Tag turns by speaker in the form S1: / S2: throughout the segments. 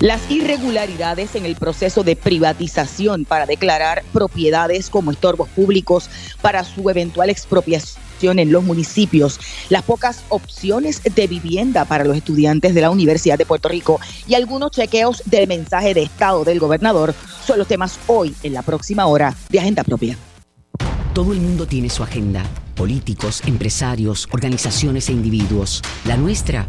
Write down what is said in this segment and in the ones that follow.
S1: Las irregularidades en el proceso de privatización para declarar propiedades como estorbos públicos para su eventual expropiación en los municipios, las pocas opciones de vivienda para los estudiantes de la Universidad de Puerto Rico y algunos chequeos del mensaje de Estado del gobernador son los temas hoy en la próxima hora de Agenda Propia.
S2: Todo el mundo tiene su agenda, políticos, empresarios, organizaciones e individuos. La nuestra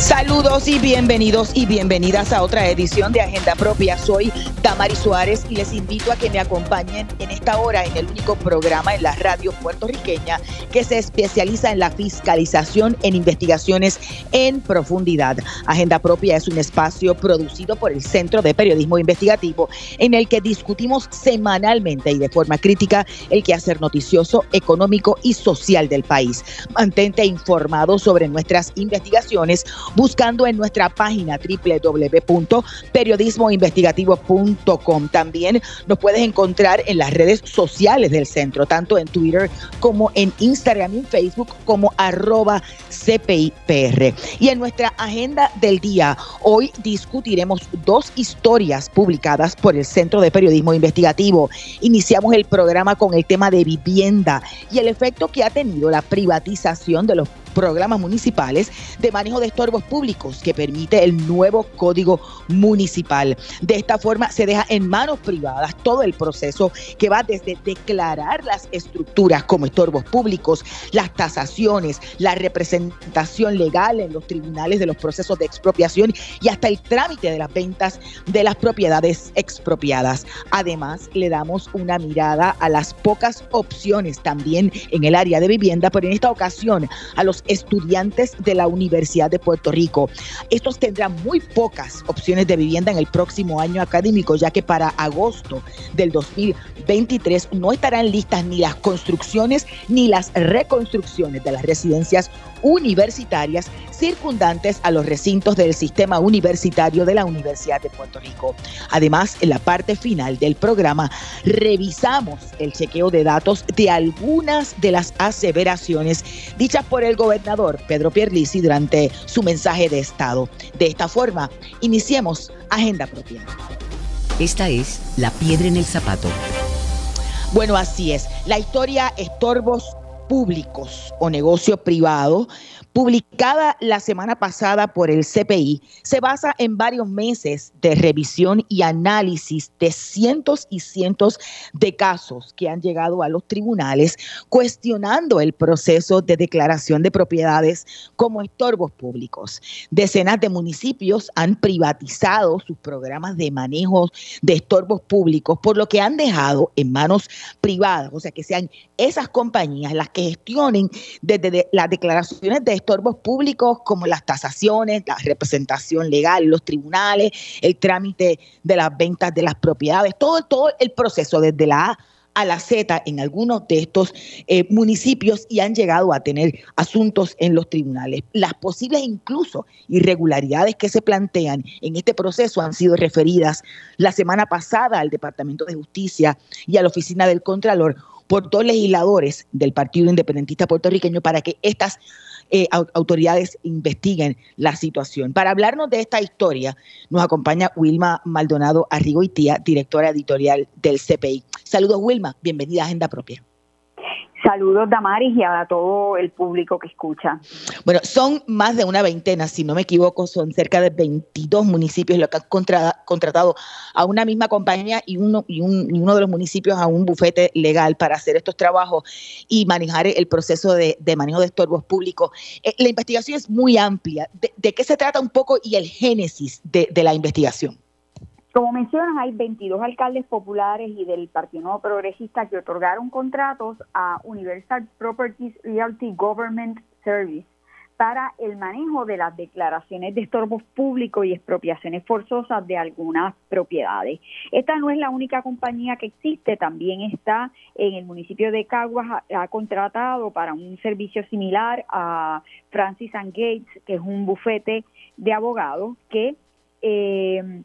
S1: Saludos y bienvenidos y bienvenidas a otra edición de Agenda Propia. Soy Tamari Suárez y les invito a que me acompañen en esta hora en el único programa en la radio puertorriqueña que se especializa en la fiscalización en investigaciones en profundidad. Agenda Propia es un espacio producido por el Centro de Periodismo Investigativo en el que discutimos semanalmente y de forma crítica el quehacer noticioso, económico y social del país. Mantente informado sobre nuestras investigaciones buscando en nuestra página www.periodismoinvestigativo.com. También nos puedes encontrar en las redes sociales del centro, tanto en Twitter como en Instagram y Facebook como arroba CPIPR. Y en nuestra agenda del día, hoy discutiremos dos historias publicadas por el Centro de Periodismo Investigativo. Iniciamos el programa con el tema de vivienda y el efecto que ha tenido la privatización de los programas municipales de manejo de estorbos públicos que permite el nuevo código municipal. De esta forma se deja en manos privadas todo el proceso que va desde declarar las estructuras como estorbos públicos, las tasaciones, la representación legal en los tribunales de los procesos de expropiación y hasta el trámite de las ventas de las propiedades expropiadas. Además, le damos una mirada a las pocas opciones también en el área de vivienda, pero en esta ocasión a los estudiantes de la Universidad de Puerto Rico. Estos tendrán muy pocas opciones de vivienda en el próximo año académico, ya que para agosto del 2023 no estarán listas ni las construcciones ni las reconstrucciones de las residencias universitarias circundantes a los recintos del sistema universitario de la Universidad de Puerto Rico. Además, en la parte final del programa revisamos el chequeo de datos de algunas de las aseveraciones dichas por el gobernador Pedro Pierlisi durante su mensaje de Estado. De esta forma, iniciemos Agenda Propia.
S2: Esta es La Piedra en el Zapato.
S1: Bueno, así es. La historia Estorbos Públicos o Negocio Privado publicada la semana pasada por el CPI, se basa en varios meses de revisión y análisis de cientos y cientos de casos que han llegado a los tribunales cuestionando el proceso de declaración de propiedades como estorbos públicos. Decenas de municipios han privatizado sus programas de manejo de estorbos públicos, por lo que han dejado en manos privadas, o sea, que sean esas compañías las que gestionen desde las declaraciones de estorbos públicos como las tasaciones, la representación legal, los tribunales, el trámite de las ventas de las propiedades, todo, todo el proceso desde la A a la Z en algunos de estos eh, municipios y han llegado a tener asuntos en los tribunales. Las posibles incluso irregularidades que se plantean en este proceso han sido referidas la semana pasada al Departamento de Justicia y a la Oficina del Contralor por dos legisladores del Partido Independentista Puertorriqueño para que estas eh, autoridades investiguen la situación. Para hablarnos de esta historia, nos acompaña Wilma Maldonado Arrigoitía, directora editorial del CPI. Saludos, Wilma. Bienvenida a Agenda Propia.
S3: Saludos, Damaris, y a todo el público que escucha.
S1: Bueno, son más de una veintena, si no me equivoco, son cerca de 22 municipios los que han contratado a una misma compañía y uno, y, uno de los municipios a un bufete legal para hacer estos trabajos y manejar el proceso de, manejo de estorbos públicos. Eh, la investigación es muy amplia. De, qué se trata un poco y el génesis de la investigación?
S3: Como mencionas, hay 22 alcaldes populares y del Partido Nuevo Progresista que otorgaron contratos a Universal Properties Realty Government Service para el manejo de las declaraciones de estorbos públicos y expropiaciones forzosas de algunas propiedades. Esta no es la única compañía que existe, también está en el municipio de Caguas, ha, contratado para un servicio similar a Francis and Gates, que es un bufete de abogados que eh,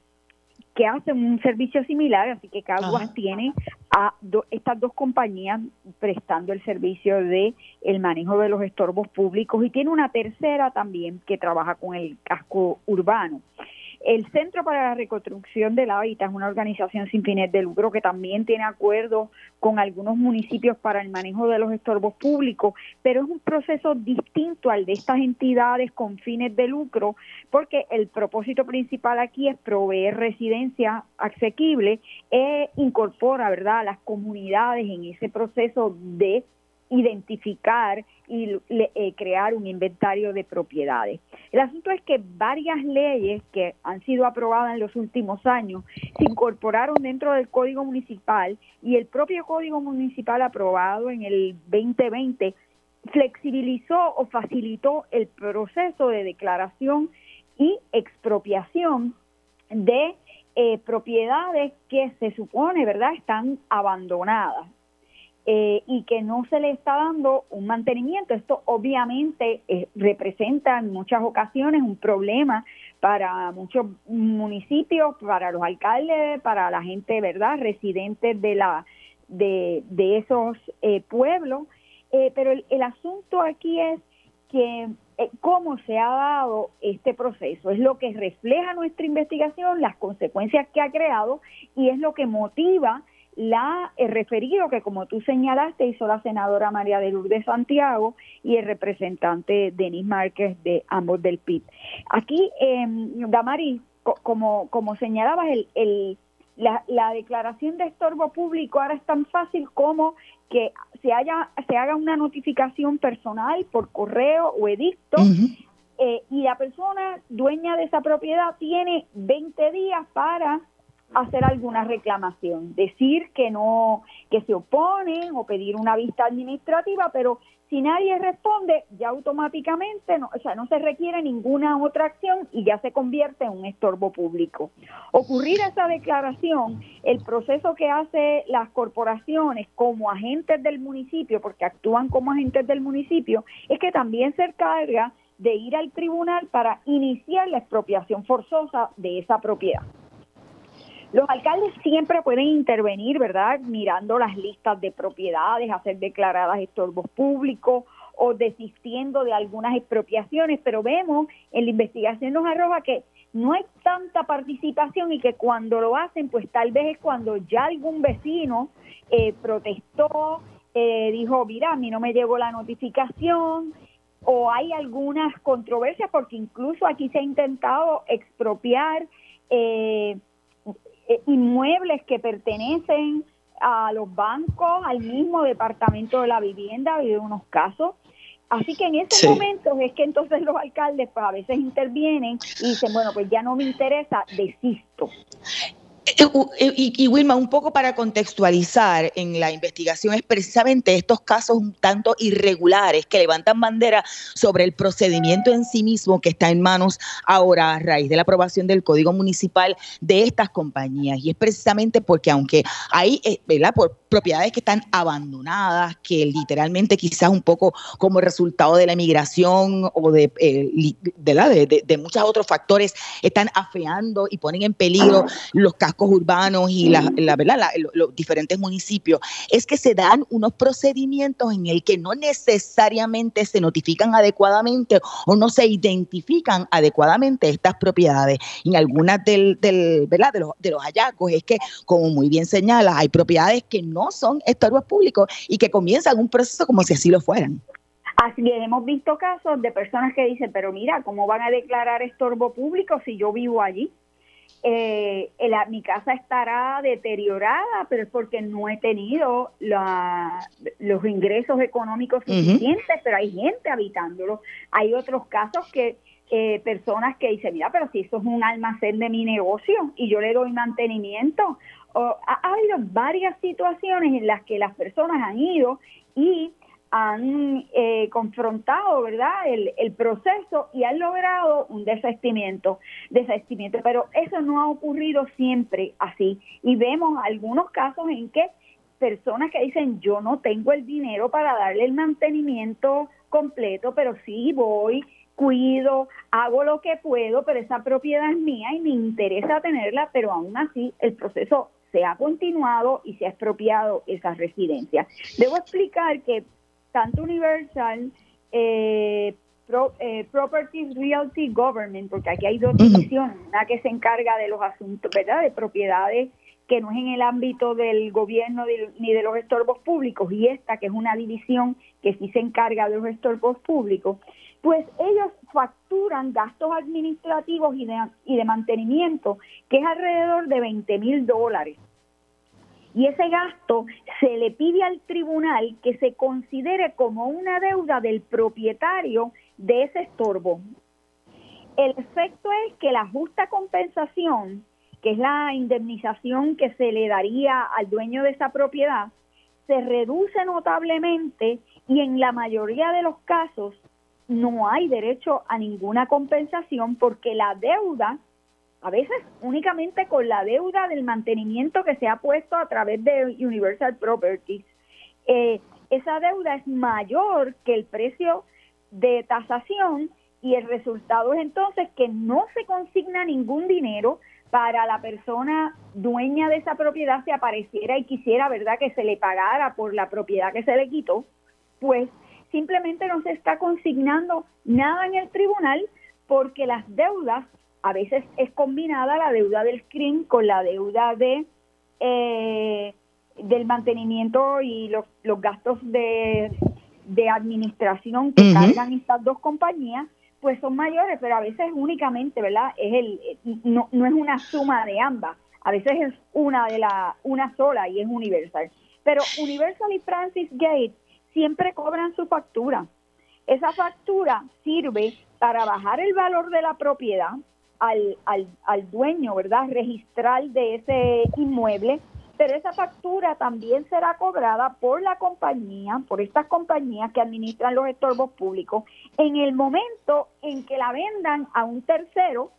S3: que hacen un servicio similar, así que Caguas tiene a estas dos compañías prestando el servicio de el manejo de los estorbos públicos y tiene una tercera también que trabaja con el casco urbano. El Centro para la Reconstrucción del Hábitat es una organización sin fines de lucro que también tiene acuerdos con algunos municipios para el manejo de los estorbos públicos, pero es un proceso distinto al de estas entidades con fines de lucro, porque el propósito principal aquí es proveer residencia asequible e incorpora, ¿verdad?, a las comunidades en ese proceso de identificar y eh, crear un inventario de propiedades. El asunto es que varias leyes que han sido aprobadas en los últimos años se incorporaron dentro del Código Municipal y el propio Código Municipal aprobado en el 2020 flexibilizó o facilitó el proceso de declaración y expropiación de eh, propiedades que se supone, ¿verdad?, están abandonadas. Eh, y que no se le está dando un mantenimiento. Esto obviamente eh, representa en muchas ocasiones un problema para muchos municipios, para los alcaldes, para la gente, ¿verdad?, residentes de, la, de, de esos eh, pueblos. pero el, el asunto aquí es que cómo se ha dado este proceso. Es lo que refleja nuestra investigación, las consecuencias que ha creado y es lo que motiva la el referido que como tú señalaste hizo la senadora María de Lourdes Santiago y el representante Denis Márquez de ambos del PIB. Aquí, eh, Damari, como, como señalabas, el, el, la, la, declaración de estorbo público ahora es tan fácil como que se, haya, se haga una notificación personal por correo o edicto eh, y la persona dueña de esa propiedad tiene 20 días para hacer alguna reclamación, decir que no, que se oponen o pedir una vista administrativa, pero si nadie responde, ya automáticamente, no, o sea, no se requiere ninguna otra acción y ya se convierte en un estorbo público. Ocurrir esa declaración, el proceso que hace las corporaciones como agentes del municipio, porque actúan como agentes del municipio, es que también se encarga de ir al tribunal para iniciar la expropiación forzosa de esa propiedad. Los alcaldes siempre pueden intervenir, ¿verdad? Mirando las listas de propiedades, hacer declaradas estorbos públicos o desistiendo de algunas expropiaciones, pero vemos en la investigación nos arroja que no hay tanta participación y que cuando lo hacen, pues tal vez es cuando ya algún vecino eh, protestó, eh, dijo, mira, a mí no me llegó la notificación, o hay algunas controversias porque incluso aquí se ha intentado expropiar eh, eh, inmuebles que pertenecen a los bancos, al mismo departamento de la vivienda, ha habido unos casos. Así que en esos momentos es que entonces los alcaldes pues a veces intervienen y dicen, bueno, pues ya no me interesa, desisto.
S1: Eh, eh, y, Wilma, un poco para contextualizar en la investigación es precisamente estos casos un tanto irregulares que levantan bandera sobre el procedimiento en sí mismo que está en manos ahora a raíz de la aprobación del Código Municipal de estas compañías. Y es precisamente porque aunque hay, eh, ¿verdad? Por propiedades que están abandonadas, que literalmente quizás un poco como resultado de la emigración o de, de, de muchos otros factores están afeando y ponen en peligro los cascos urbanos y la, la, ¿verdad? los diferentes municipios, es que se dan unos procedimientos en el que no necesariamente se notifican adecuadamente o no se identifican adecuadamente estas propiedades. En algunas del, del ¿verdad? De, los, de los hallazgos es que, como muy bien señala, hay propiedades que no son estorbos públicos y que comienzan un proceso como si así lo fueran.
S3: Así que hemos visto casos de personas que dicen, pero mira, ¿cómo van a declarar estorbo público si yo vivo allí? eh, mi casa estará deteriorada, pero es porque no he tenido los ingresos económicos suficientes, pero hay gente habitándolo. Hay otros casos que eh, personas que dicen, mira, pero si eso es un almacén de mi negocio y yo le doy mantenimiento. O, ha habido varias situaciones en las que las personas han ido y han eh, confrontado, ¿verdad?, el, el, proceso y han logrado un desestimiento, desestimiento. Pero eso no ha ocurrido siempre así. Y vemos algunos casos en que personas que dicen, yo no tengo el dinero para darle el mantenimiento completo, pero sí voy, cuido, hago lo que puedo, pero esa propiedad es mía y me interesa tenerla, pero aún así el proceso se ha continuado y se ha expropiado esa residencia. Debo explicar que tanto Universal, eh, eh, Properties Realty Government, porque aquí hay dos divisiones, una que se encarga de los asuntos, ¿verdad?, de propiedades que no es en el ámbito del gobierno ni de los estorbos públicos, y esta que es una división que sí se encarga de los estorbos públicos, pues ellos facturan gastos administrativos y de, y de mantenimiento, que es alrededor de 20 mil dólares. Y ese gasto se le pide al tribunal que se considere como una deuda del propietario de ese estorbo. El efecto es que la justa compensación, que es la indemnización que se le daría al dueño de esa propiedad, se reduce notablemente y en la mayoría de los casos no hay derecho a ninguna compensación porque la deuda, a veces únicamente con la deuda del mantenimiento que se ha puesto a través de Universal Properties, eh, esa deuda es mayor que el precio de tasación y el resultado es entonces que no se consigna ningún dinero para la persona dueña de esa propiedad si apareciera y quisiera, ¿verdad?, que se le pagara por la propiedad que se le quitó, pues simplemente no se está consignando nada en el tribunal porque las deudas, a veces es combinada la deuda del CRIM con la deuda de eh, del mantenimiento y los, los gastos de, administración que cargan estas dos compañías, pues son mayores, pero a veces únicamente, ¿verdad? Es el no, no es una suma de ambas, a veces es una de la una sola y es Universal. Pero Universal y Francis Gates siempre cobran su factura. Esa factura sirve para bajar el valor de la propiedad al, al, dueño, ¿verdad? Registral de ese inmueble, pero esa factura también será cobrada por la compañía, por estas compañías que administran los estorbos públicos, en el momento en que la vendan a un tercero,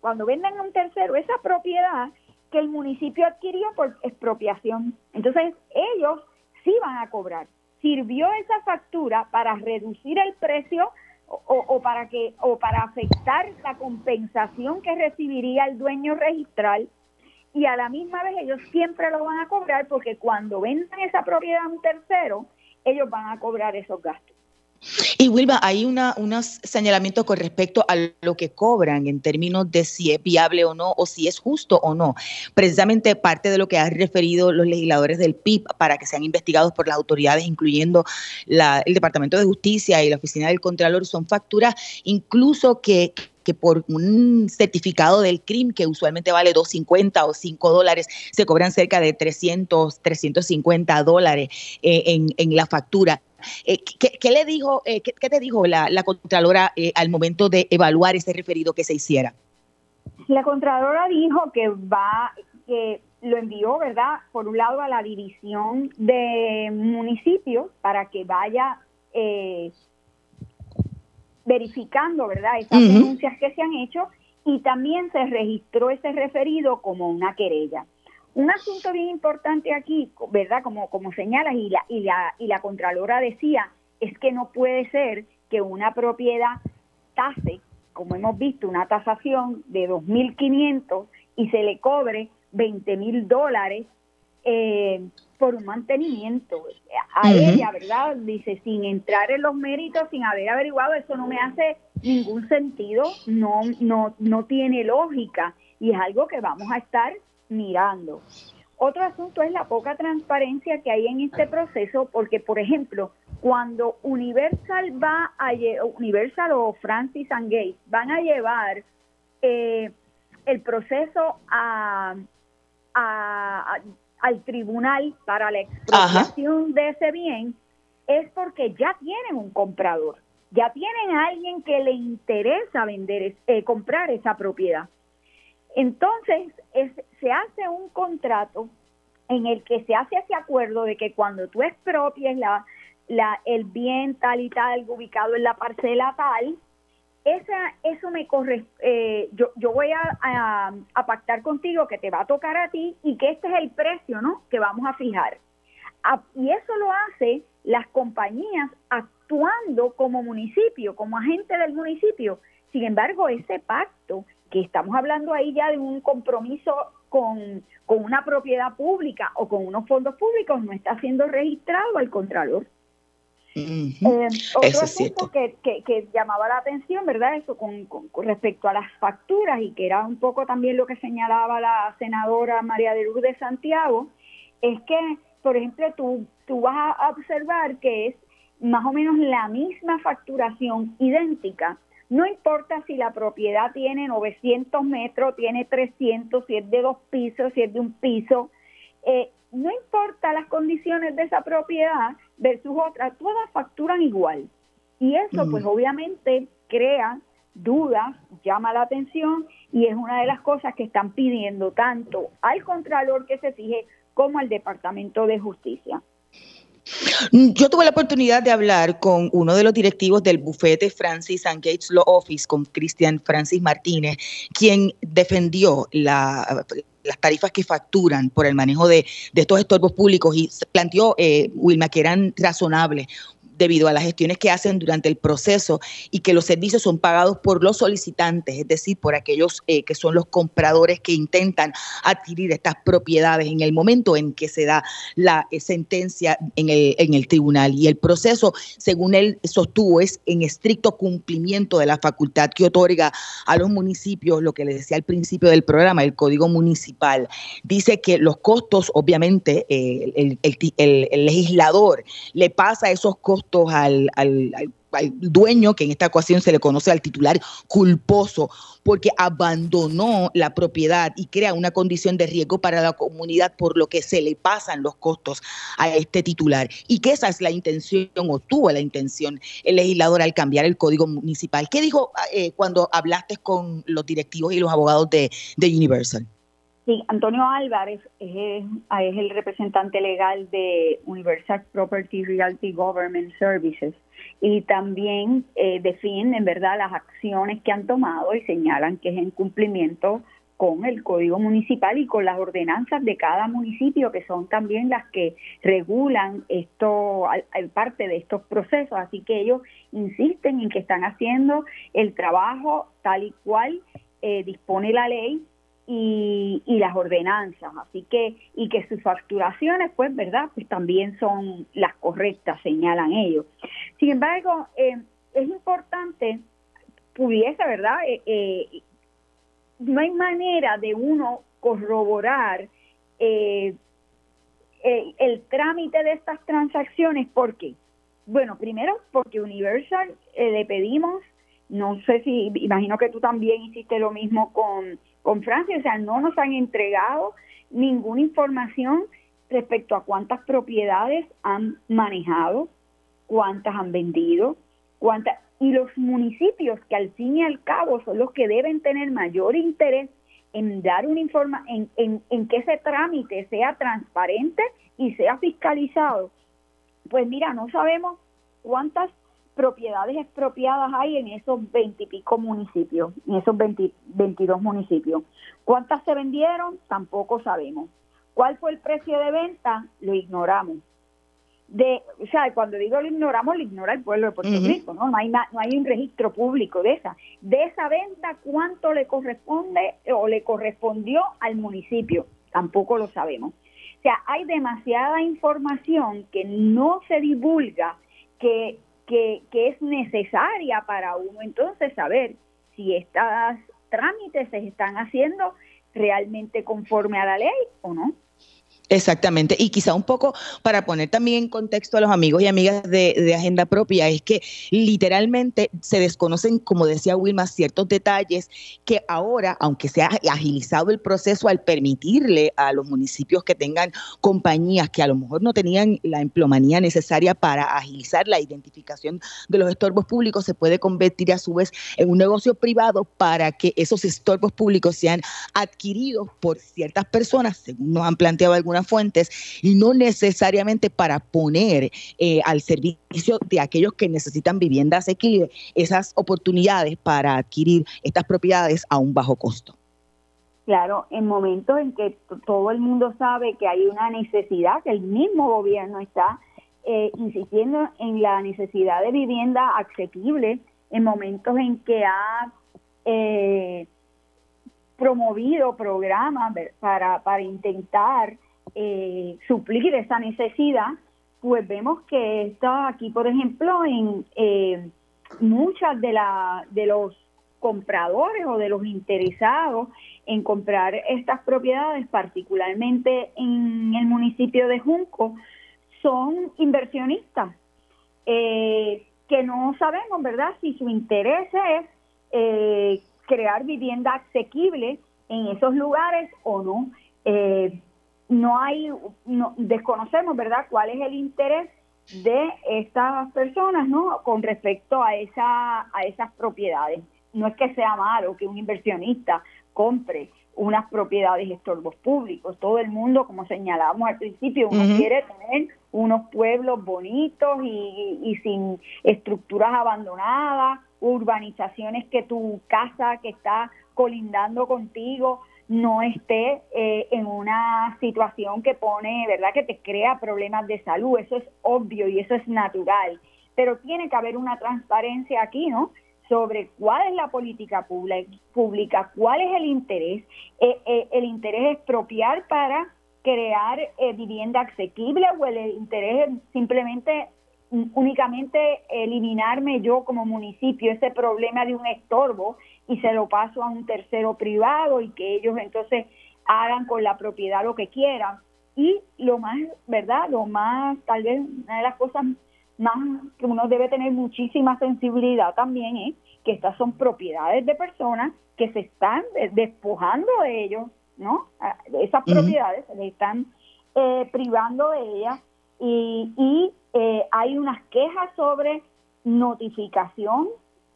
S3: cuando vendan a un tercero esa propiedad que el municipio adquirió por expropiación. Entonces ellos sí van a cobrar sirvió esa factura para reducir el precio o, para que o para afectar la compensación que recibiría el dueño registral y a la misma vez ellos siempre lo van a cobrar porque cuando vendan esa propiedad a un tercero ellos van a cobrar esos gastos.
S1: Y Wilma, hay una, unos señalamientos con respecto a lo que cobran en términos de si es viable o no o si es justo o no. Precisamente parte de lo que han referido los legisladores del PIB para que sean investigados por las autoridades, incluyendo el Departamento de Justicia y la Oficina del Contralor, son facturas incluso que que por un certificado del CRIM, que usualmente vale 2.50 o 5 dólares, se cobran cerca de 300, 350 dólares eh, en, en la factura. Eh, ¿qué, le dijo, eh, qué, te dijo la, Contralora eh, al momento de evaluar ese referido que se hiciera?
S3: La Contralora dijo que va, que lo envió, ¿verdad? Por un lado a la división de municipios para que vaya verificando, ¿verdad? Esas denuncias que se han hecho y también se registró ese referido como una querella. Un asunto bien importante aquí, ¿verdad? Como, como señalas y la, y, la, y la Contralora decía, es que no puede ser que una propiedad tase, como hemos visto, una tasación de 2.500 y se le cobre 20 mil dólares eh, por un mantenimiento. A ella, ¿verdad? Dice, sin entrar en los méritos, sin haber averiguado, eso no me hace ningún sentido, no, no, no tiene lógica y es algo que vamos a estar mirando. Otro asunto es la poca transparencia que hay en este proceso, porque, por ejemplo, cuando Universal va a Universal o Francis and Gates van a llevar eh, el proceso a, al tribunal para la expropiación de ese bien, es porque ya tienen un comprador, ya tienen a alguien que le interesa vender, eh, comprar esa propiedad. Entonces, se hace un contrato en el que se hace ese acuerdo de que cuando tú expropies la, el bien tal y tal ubicado en la parcela tal, eso me corre, eh, yo, yo voy a, a, pactar contigo que te va a tocar a ti y que este es el precio, ¿no? Que vamos a fijar. y eso lo hace las compañías actuando como municipio, como agente del municipio. Sin embargo, ese pacto que estamos hablando ahí ya de un compromiso con, una propiedad pública o con unos fondos públicos no está siendo registrado al Contralor. Eh, otro asunto que, que, llamaba la atención, ¿verdad? Eso con, respecto a las facturas y que era un poco también lo que señalaba la senadora María de Lourdes de Santiago, es que, por ejemplo, tú, tú vas a observar que es más o menos la misma facturación idéntica. No importa si la propiedad tiene 900 metros, tiene 300, si es de dos pisos, si es de un piso. Eh, no importa las condiciones de esa propiedad versus otra, todas facturan igual. Y eso, pues obviamente, crea dudas, llama la atención y es una de las cosas que están pidiendo tanto al Contralor que se fije como al Departamento de Justicia.
S1: Yo tuve la oportunidad de hablar con uno de los directivos del bufete Francis and Gates Law Office, con Cristian Francis Martínez, quien defendió la, las tarifas que facturan por el manejo de, estos estorbos públicos y planteó, eh, Wilma, que eran razonables debido a las gestiones que hacen durante el proceso y que los servicios son pagados por los solicitantes, es decir, por aquellos eh, que son los compradores que intentan adquirir estas propiedades en el momento en que se da la eh, sentencia en el, tribunal. Y el proceso, según él sostuvo, es en estricto cumplimiento de la facultad que otorga a los municipios, lo que le decía al principio del programa, el Código Municipal. Dice que los costos, obviamente, eh, el, el legislador le pasa esos costos al, dueño, que en esta ocasión se le conoce al titular culposo, porque abandonó la propiedad y crea una condición de riesgo para la comunidad, por lo que se le pasan los costos a este titular. Y que esa es la intención, o tuvo la intención el legislador al cambiar el código municipal. ¿Qué dijo eh, cuando hablaste con los directivos y los abogados de Universal?
S3: Sí, Antonio Álvarez es, el representante legal de Universal Property Realty Government Services. Y también eh, definen en verdad las acciones que han tomado y señalan que es en cumplimiento con el código municipal y con las ordenanzas de cada municipio que son también las que regulan esto parte de estos procesos. Así que ellos insisten en que están haciendo el trabajo tal y cual eh, dispone la ley y, y, las ordenanzas, así que y que sus facturaciones, pues, verdad, pues también son las correctas, señalan ellos. Sin embargo, eh, es importante, pudiese, verdad, eh, eh, no hay manera de uno corroborar el, el trámite de estas transacciones, ¿por qué? Bueno, primero porque Universal le pedimos, no sé si, imagino que tú también hiciste lo mismo con con Francia, o sea, no nos han entregado ninguna información respecto a cuántas propiedades han manejado, cuántas han vendido, cuántas y los municipios que al fin y al cabo son los que deben tener mayor interés en dar una informa en, en, en que ese trámite sea transparente y sea fiscalizado. Pues mira, no sabemos cuántas propiedades expropiadas hay en esos veintipico municipios, en esos 22 municipios. ¿Cuántas se vendieron? Tampoco sabemos. ¿Cuál fue el precio de venta? Lo ignoramos. De, o sea, cuando digo lo ignoramos, lo ignora el pueblo de Puerto Rico, ¿no? No hay, no hay un registro público de esa. De esa venta, ¿cuánto le corresponde o le correspondió al municipio? Tampoco lo sabemos. O sea, hay demasiada información que no se divulga que que, es necesaria para uno entonces saber si estos trámites se están haciendo realmente conforme a la ley o no.
S1: Exactamente, y quizá un poco para poner también en contexto a los amigos y amigas de, Agenda Propia, es que literalmente se desconocen, como decía Wilma, ciertos detalles que ahora, aunque se ha agilizado el proceso al permitirle a los municipios que tengan compañías que a lo mejor no tenían la emplomanía necesaria para agilizar la identificación de los estorbos públicos, se puede convertir a su vez en un negocio privado para que esos estorbos públicos sean adquiridos por ciertas personas, según nos han planteado algunos fuentes y no necesariamente para poner eh, al servicio de aquellos que necesitan vivienda asequible esas oportunidades para adquirir estas propiedades a un bajo costo.
S3: Claro, en momentos en que todo el mundo sabe que hay una necesidad, que el mismo gobierno está eh, insistiendo en la necesidad de vivienda asequible, en momentos en que ha eh, promovido programas para, para intentar eh, suplir esa necesidad, pues vemos que está aquí, por ejemplo, en eh, muchas de, la, de los compradores o de los interesados en comprar estas propiedades, particularmente en el municipio de Junco, son inversionistas eh, que no sabemos, ¿verdad?, si su interés es crear vivienda asequible en esos lugares o no. No hay, no, desconocemos, ¿verdad?, cuál es el interés de estas personas, ¿no?, con respecto a, esa, a esas propiedades. No es que sea malo que un inversionista compre unas propiedades estorbos públicos. Todo el mundo, como señalábamos al principio, uno quiere tener unos pueblos bonitos y, y, sin estructuras abandonadas, urbanizaciones que tu casa que está colindando contigo no esté eh, en una situación que pone, ¿verdad?, que te crea problemas de salud. Eso es obvio y eso es natural. Pero tiene que haber una transparencia aquí, ¿no? sobre cuál es la política pública, cuál es el interés. Eh, eh, el interés expropiar para crear eh, vivienda asequible o el interés es simplemente mm, únicamente eliminarme yo como municipio ese problema de un estorbo y se lo paso a un tercero privado y que ellos entonces hagan con la propiedad lo que quieran. Y lo más, ¿verdad? Lo más, tal vez, una de las cosas más que uno debe tener muchísima sensibilidad también es que estas son propiedades de personas que se están despojando de ellos, ¿no? Esas propiedades se están eh, privando de ellas y, eh, hay unas quejas sobre notificación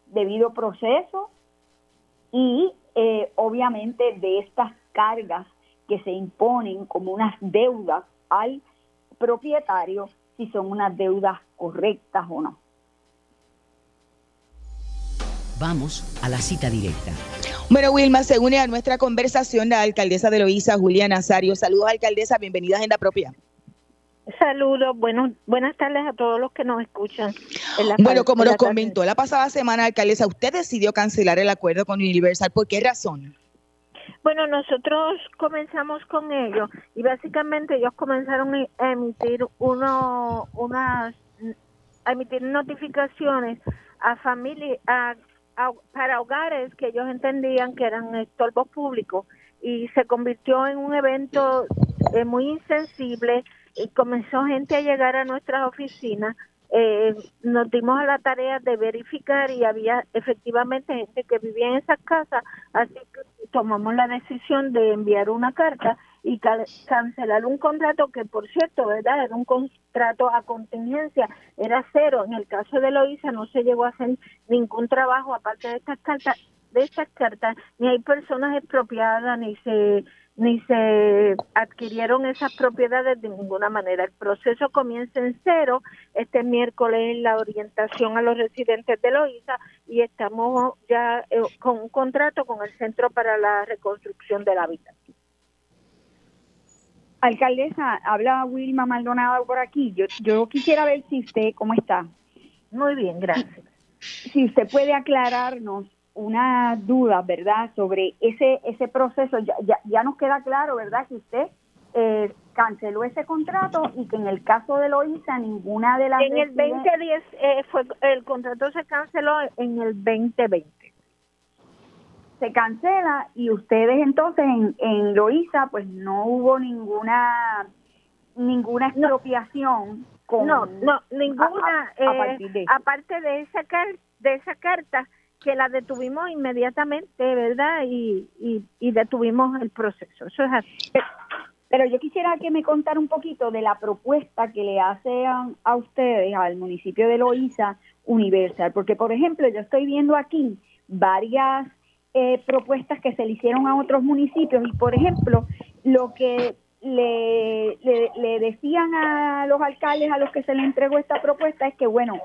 S3: debido proceso y eh, obviamente de estas cargas que se imponen como unas deudas al propietario si son unas deudas correctas o no.
S2: Vamos a la cita directa.
S1: Bueno, Wilma, se une a nuestra conversación la alcaldesa de Loíza, Julia Nazario. Saludos, alcaldesa, bienvenida a Agenda Propia.
S4: Saludos, bueno, buenas tardes a todos los que nos escuchan.
S1: bueno, como nos comentó la pasada semana, alcaldesa, usted decidió cancelar el acuerdo con Universal. ¿Por qué razón?
S4: Bueno, nosotros comenzamos con ellos y básicamente ellos comenzaron a emitir uno, unas, a emitir notificaciones a familias, a para hogares que ellos entendían que eran estorbos públicos y se convirtió en un evento eh, muy insensible y comenzó gente a llegar a nuestras oficinas. Eh, nos dimos a la tarea de verificar y había efectivamente gente que vivía en esas casas, así que tomamos la decisión de enviar una carta y cancelar un contrato que, por cierto, ¿verdad? Era un contrato a contingencia, era cero. En el caso de Loisa no se llegó a hacer ningún trabajo aparte de estas cartas, de estas cartas, ni hay personas expropiadas, ni se ni se adquirieron esas propiedades de ninguna manera. El proceso comienza en cero. Este miércoles la orientación a los residentes de Loíza y estamos ya eh, con un contrato con el Centro para la Reconstrucción del Hábitat.
S3: Alcaldesa, habla Wilma Maldonado por aquí. Yo, yo quisiera ver si usted, ¿cómo está?
S4: Muy bien, gracias.
S3: Si usted puede aclararnos una duda, ¿verdad?, sobre ese ese proceso. Ya, ya, nos queda claro, ¿verdad?, que usted eh, canceló ese contrato y que en el caso de Loisa ninguna de las...
S4: En el 2010 eh, fue, el contrato se canceló en el 2020
S3: se cancela y ustedes entonces en, en Loíza pues no hubo ninguna ninguna expropiación
S4: con, no no ninguna eh, aparte de esa de esa carta que la detuvimos inmediatamente verdad y, y, detuvimos el proceso.
S3: Pero yo quisiera que me contara un poquito de la propuesta que le hacen a ustedes al municipio de Loíza Universal. Porque por ejemplo yo estoy viendo aquí varias eh, propuestas que se le hicieron a otros municipios. Y, por ejemplo, lo que le, le, decían a los alcaldes a los que se le entregó esta propuesta es que, bueno,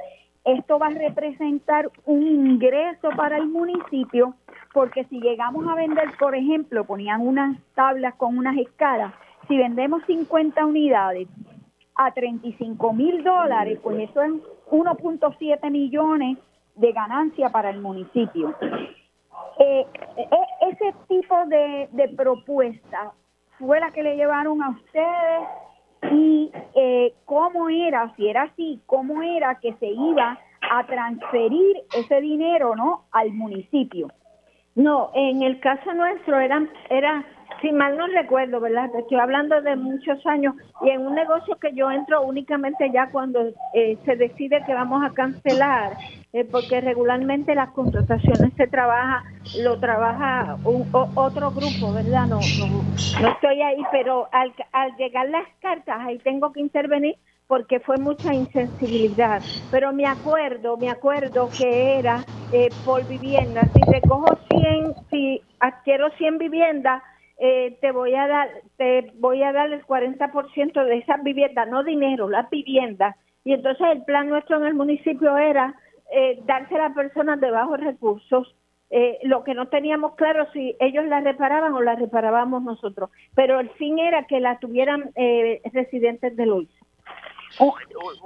S3: esto va a representar un ingreso para el municipio porque si llegamos a vender, por ejemplo, ponían unas tablas con unas escalas, si vendemos 50 unidades a 35 mil dólares, pues eso es 1.7 millones de ganancia para el municipio. eh, e, ese tipo de, de propuesta fue la que le llevaron a ustedes y eh, cómo era, si era así, cómo era que se iba a transferir ese dinero, ¿no? Al municipio.
S4: No, en el caso nuestro era, era si mal no recuerdo, ¿verdad? Estoy hablando de muchos años y en un negocio que yo entro únicamente ya cuando eh, se decide que vamos a cancelar, eh, porque regularmente las contrataciones se trabaja, lo trabaja un, otro grupo, ¿verdad? No, no, no estoy ahí, pero al, al llegar las cartas ahí tengo que intervenir porque fue mucha insensibilidad. Pero me acuerdo, me acuerdo que era eh, por vivienda. Si recojo 100, si adquiero 100 viviendas, eh, te voy a dar te voy a dar el 40% de esas viviendas, no dinero, las viviendas. Y entonces el plan nuestro en el municipio era eh, darse a personas de bajos recursos. Eh, lo que no teníamos claro si ellos la reparaban o la reparábamos nosotros, pero el fin era que la tuvieran eh, residentes de Luis.
S3: Un,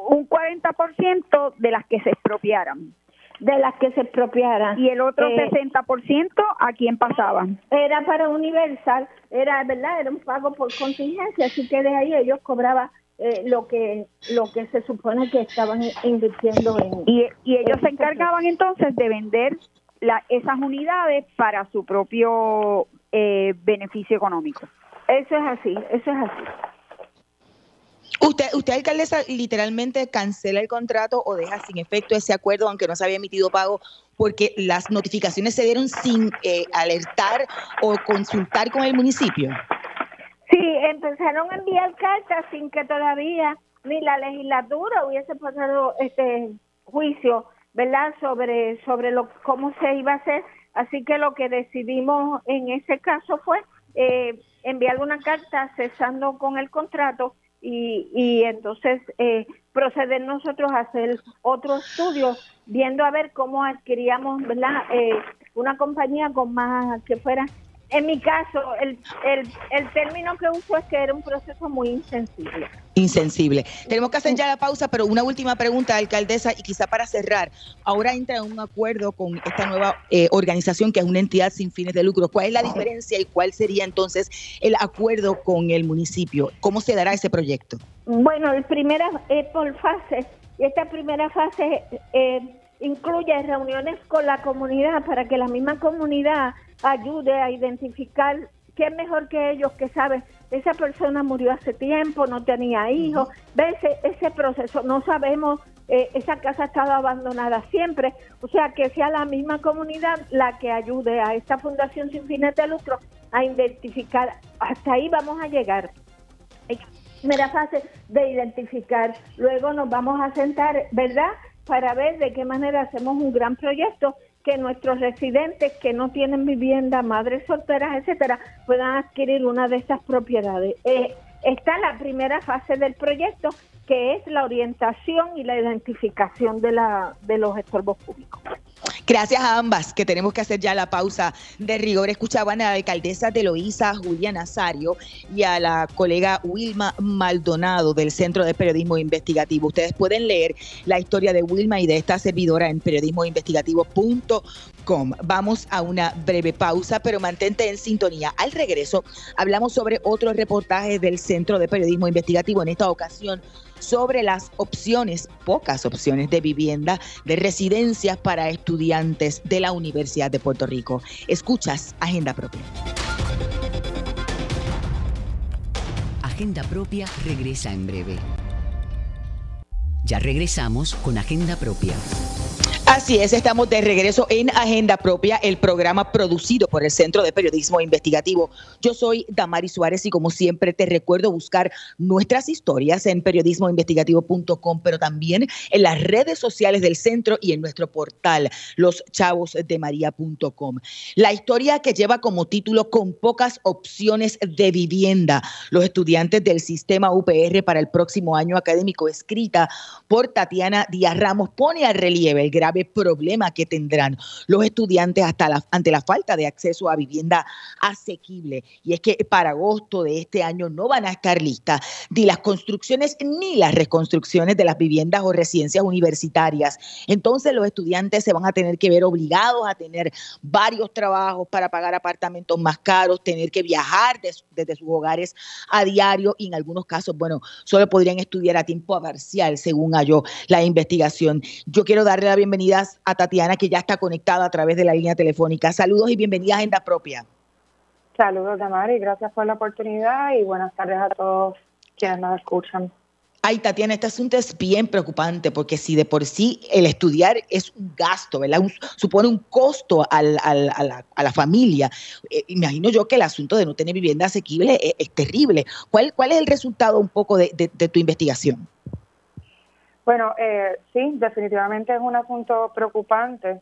S3: un 40% de las que se expropiaran
S4: de las que se expropiaran.
S3: ¿Y el otro 60% eh, a quién pasaban?
S4: Era para Universal, era verdad, era un pago por contingencia, así que de ahí ellos cobraban eh, lo que lo que se supone que estaban invirtiendo en
S3: y, y ellos se encargaban entonces de vender la, esas unidades para su propio eh, beneficio económico.
S4: Eso es así eso es así
S1: Usted, usted, alcaldesa, literalmente cancela el contrato o deja sin efecto ese acuerdo, aunque no se había emitido pago, porque las notificaciones se dieron sin eh, alertar o consultar con el municipio.
S4: Sí, empezaron a enviar cartas sin que todavía ni la legislatura hubiese pasado este juicio, ¿verdad? Sobre sobre lo cómo se iba a hacer. Así que lo que decidimos en ese caso fue eh, enviar una carta cesando con el contrato y, y entonces eh, proceder nosotros a hacer otro estudio viendo a ver cómo adquiríamos. Eh, una compañía con más que fuera en mi caso, el, el, el, término que uso es que era un proceso muy insensible.
S1: Insensible. Tenemos que hacer ya la pausa, pero una última pregunta, alcaldesa, y quizá para cerrar. Ahora entra en un acuerdo con esta nueva eh, organización que es una entidad sin fines de lucro. ¿Cuál es la diferencia y cuál sería entonces el acuerdo con el municipio? ¿Cómo se dará ese proyecto?
S4: Bueno, el primera es por fase. Esta primera fase eh, incluye reuniones con la comunidad para que la misma comunidad ayude a identificar qué mejor que ellos que saben, esa persona murió hace tiempo, no tenía hijos, ve ese, proceso, no sabemos, eh, esa casa ha estado abandonada siempre, o sea, que sea la misma comunidad la que ayude a esta fundación sin fines de lucro a identificar, hasta ahí vamos a llegar. Primera fase de identificar, luego nos vamos a sentar, ¿verdad? Para ver de qué manera hacemos un gran proyecto que nuestros residentes que no tienen vivienda, madres solteras, etcétera, puedan adquirir una de estas propiedades. Eh, está la primera fase del proyecto, que es la orientación y la identificación de, la, de los estorbos públicos.
S1: Gracias a ambas, que tenemos que hacer ya la pausa de rigor. Escuchaban a la alcaldesa de Loíza, Julia Nazario, y a la colega Wilma Maldonado del Centro de Periodismo Investigativo. Ustedes pueden leer la historia de Wilma y de esta servidora en periodismoinvestigativo.com. Vamos a una breve pausa, pero mantente en sintonía. Al regreso, hablamos sobre otros reportajes del Centro de Periodismo Investigativo. En esta ocasión, sobre las opciones, pocas opciones de vivienda, de residencias para estudiantes de la Universidad de Puerto Rico. Escuchas Agenda Propia.
S2: Agenda Propia regresa en breve. Ya regresamos con Agenda Propia.
S1: Así es, estamos de regreso en Agenda Propia, el programa producido por el Centro de Periodismo Investigativo. Yo soy Damari Suárez y como siempre te recuerdo buscar nuestras historias en periodismoinvestigativo.com, pero también en las redes sociales del centro y en nuestro portal loschavosdemaria.com. La historia que lleva como título Con pocas opciones de vivienda, los estudiantes del sistema UPR para el próximo año académico, escrita por Tatiana Díaz Ramos, pone al relieve el grave problema que tendrán los estudiantes hasta ante la falta de acceso a vivienda asequible. Y es que para agosto de este año no van a estar listas ni las construcciones ni las reconstrucciones de las viviendas o residencias universitarias. Entonces los estudiantes se van a tener que ver obligados a tener varios trabajos para pagar apartamentos más caros, tener que viajar desde sus hogares a diario y en algunos casos, bueno, solo podrían estudiar a tiempo parcial, según halló la investigación. Yo quiero darle la bienvenida a Tatiana, que ya está conectada a través de la línea telefónica. Saludos y bienvenida a Agenda Propia.
S5: Saludos, Damari, gracias por la oportunidad y buenas tardes a todos quienes nos escuchan.
S1: Ay, Tatiana, este asunto es bien preocupante porque si de por sí el estudiar es un gasto, ¿verdad? supone un costo a, la, familia. Eh, imagino yo que el asunto de no tener vivienda asequible es, terrible. ¿Cuál, ¿Cuál es el resultado un poco de, tu investigación?
S5: Bueno, eh, sí, definitivamente es un asunto preocupante.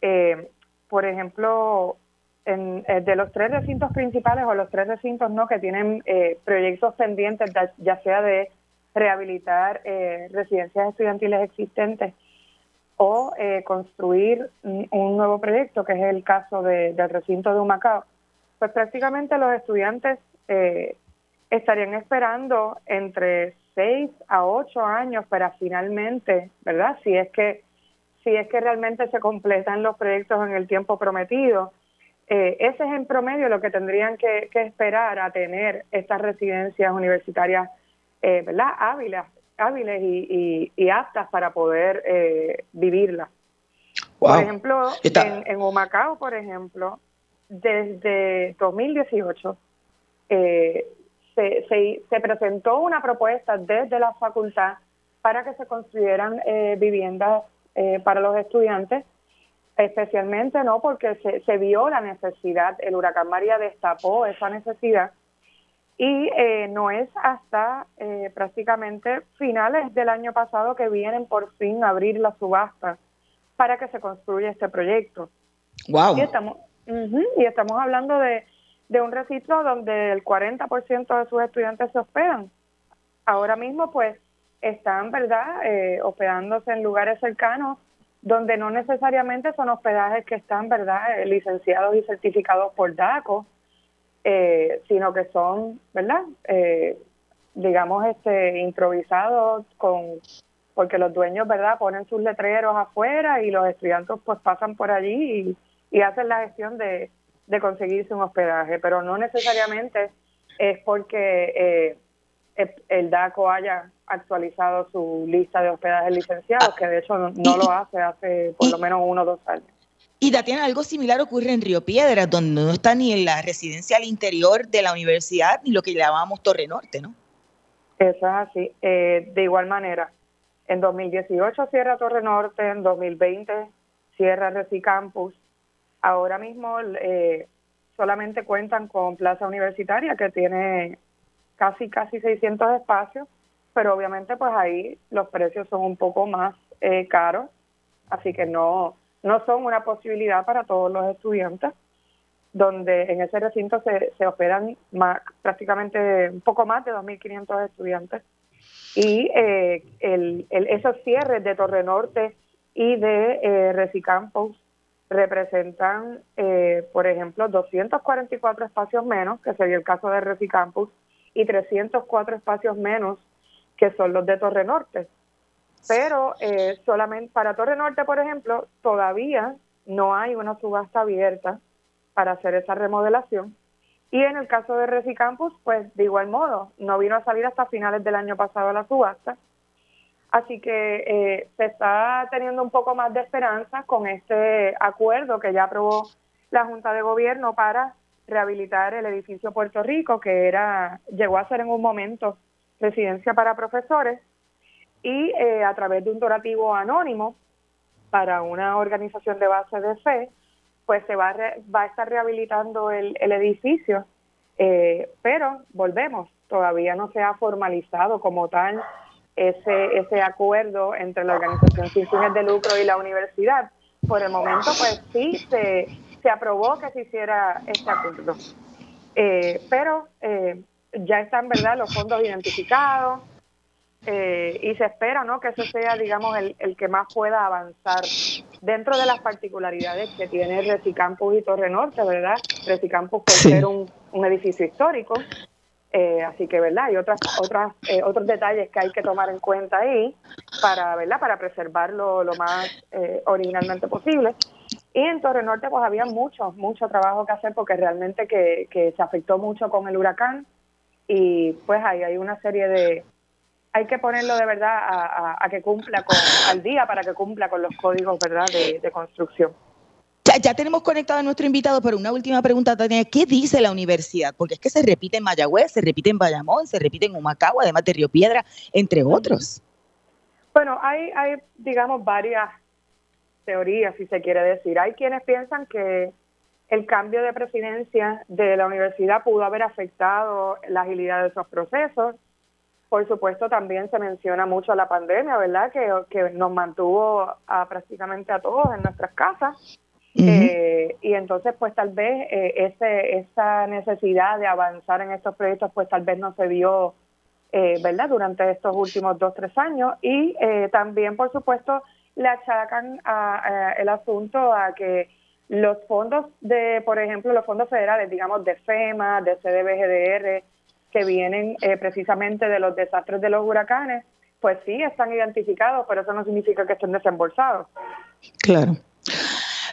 S5: Eh, por ejemplo, en, de los tres recintos principales o los tres recintos no que tienen proyectos pendientes, ya sea de rehabilitar eh, residencias estudiantiles existentes o eh, construir un nuevo proyecto, que es el caso del recinto de Humacao, pues prácticamente los estudiantes eh, estarían esperando entre seis a ocho años para finalmente, ¿verdad? Si es que si es que realmente se completan los proyectos en el tiempo prometido, ese es en promedio lo que tendrían que, que esperar a tener estas residencias universitarias eh, ¿verdad? Hábiles, hábiles y, aptas para poder eh, vivirla. Por ejemplo, en, en, Humacao, por ejemplo, desde 2018 eh, se, se, se, presentó una propuesta desde la facultad para que se construyeran eh, viviendas para los estudiantes, especialmente no porque se, se vio la necesidad, el huracán María destapó esa necesidad y eh, no es hasta eh, prácticamente finales del año pasado que vienen por fin a abrir la subasta para que se construya este proyecto.
S1: Wow.
S5: Y estamos, y estamos hablando de, de un recinto donde el 40% de sus estudiantes se hospedan. Ahora mismo, pues, están, ¿verdad?, eh, hospedándose en lugares cercanos donde no necesariamente son hospedajes que están, ¿verdad?, eh, licenciados y certificados por DACO, eh, sino que son, ¿verdad? Eh, digamos, este, improvisados con, porque los dueños, ¿verdad? Ponen sus letreros afuera y los estudiantes pues pasan por allí y, hacen la gestión de, de, conseguirse un hospedaje, pero no necesariamente es porque eh, el DACO haya actualizado su lista de hospedajes licenciados, que de hecho no, no lo hace hace por lo menos uno o dos años.
S1: Y Tatiana, algo similar ocurre en Río Piedras, donde no está ni en la residencia al interior de la universidad ni lo que llamamos Torre Norte, ¿no?
S5: Eso es así. Eh, de igual manera, en 2018 cierra Torre Norte, en 2020 cierra Reci Campus. Ahora mismo eh, solamente cuentan con Plaza Universitaria, que tiene casi, casi 600 espacios, pero obviamente pues ahí los precios son un poco más eh, caros, así que no no son una posibilidad para todos los estudiantes, donde en ese recinto se, se hospedan más, prácticamente un poco más de 2.500 estudiantes. Y eh, el, esos cierres de Torre Norte y de eh, representan, eh, por ejemplo, 244 espacios menos, que sería el caso de Recicampus, y 304 espacios menos, que son los de Torre Norte. Pero eh, solamente para Torre Norte, por ejemplo, todavía no hay una subasta abierta para hacer esa remodelación. Y en el caso de Recicampus, pues de igual modo, no vino a salir hasta finales del año pasado la subasta. Así que eh, se está teniendo un poco más de esperanza con este acuerdo que ya aprobó la Junta de Gobierno para rehabilitar el edificio Puerto Rico, que era llegó a ser en un momento residencia para profesores y eh, a través de un donativo anónimo para una organización de base de fe, pues se va a, va a estar rehabilitando el, edificio, eh, pero volvemos, todavía no se ha formalizado como tal ese, ese acuerdo entre la organización sin fines de lucro y la universidad. Por el momento, pues sí, se, se aprobó que se hiciera este acuerdo. Eh, pero ya están, ¿verdad?, los fondos identificados, eh, y se espera ¿no? que eso sea, digamos, el, el, que más pueda avanzar dentro de las particularidades que tiene Recicampus y Torre Norte, ¿verdad? Recicampus por ser un, un, edificio histórico, eh, así que, ¿verdad? Hay otras, otras, eh, otros detalles que hay que tomar en cuenta ahí para, ¿verdad? Para preservarlo lo más eh, originalmente posible. Y en Torre Norte pues había mucho, mucho trabajo que hacer porque realmente que, que se afectó mucho con el huracán y pues ahí hay una serie de, hay que ponerlo de verdad a, que cumpla con, al día para que cumpla con los códigos verdad de, construcción.
S1: Ya, tenemos conectado a nuestro invitado, pero una última pregunta, Tania. ¿Qué dice la universidad? Porque es que se repite en Mayagüez, se repite en Bayamón, se repite en Humacao, además de Río Piedra, entre otros.
S5: Bueno, hay, hay, digamos, varias teorías, si se quiere decir. Hay quienes piensan que el cambio de presidencia de la universidad pudo haber afectado la agilidad de esos procesos. Por supuesto, también se menciona mucho la pandemia, ¿verdad? Que, que nos mantuvo a, prácticamente a todos en nuestras casas. Eh, y entonces, pues tal vez eh, ese, esa necesidad de avanzar en estos proyectos, pues tal vez no se vio, eh, ¿verdad? Durante estos últimos dos, tres años. Y eh, también, por supuesto, le achacan a, el asunto a que los fondos de, por ejemplo, los fondos federales, digamos, de FEMA, de CDBGDR, que vienen eh, precisamente de los desastres de los huracanes, pues sí, están identificados, pero eso no significa que estén desembolsados.
S1: Claro.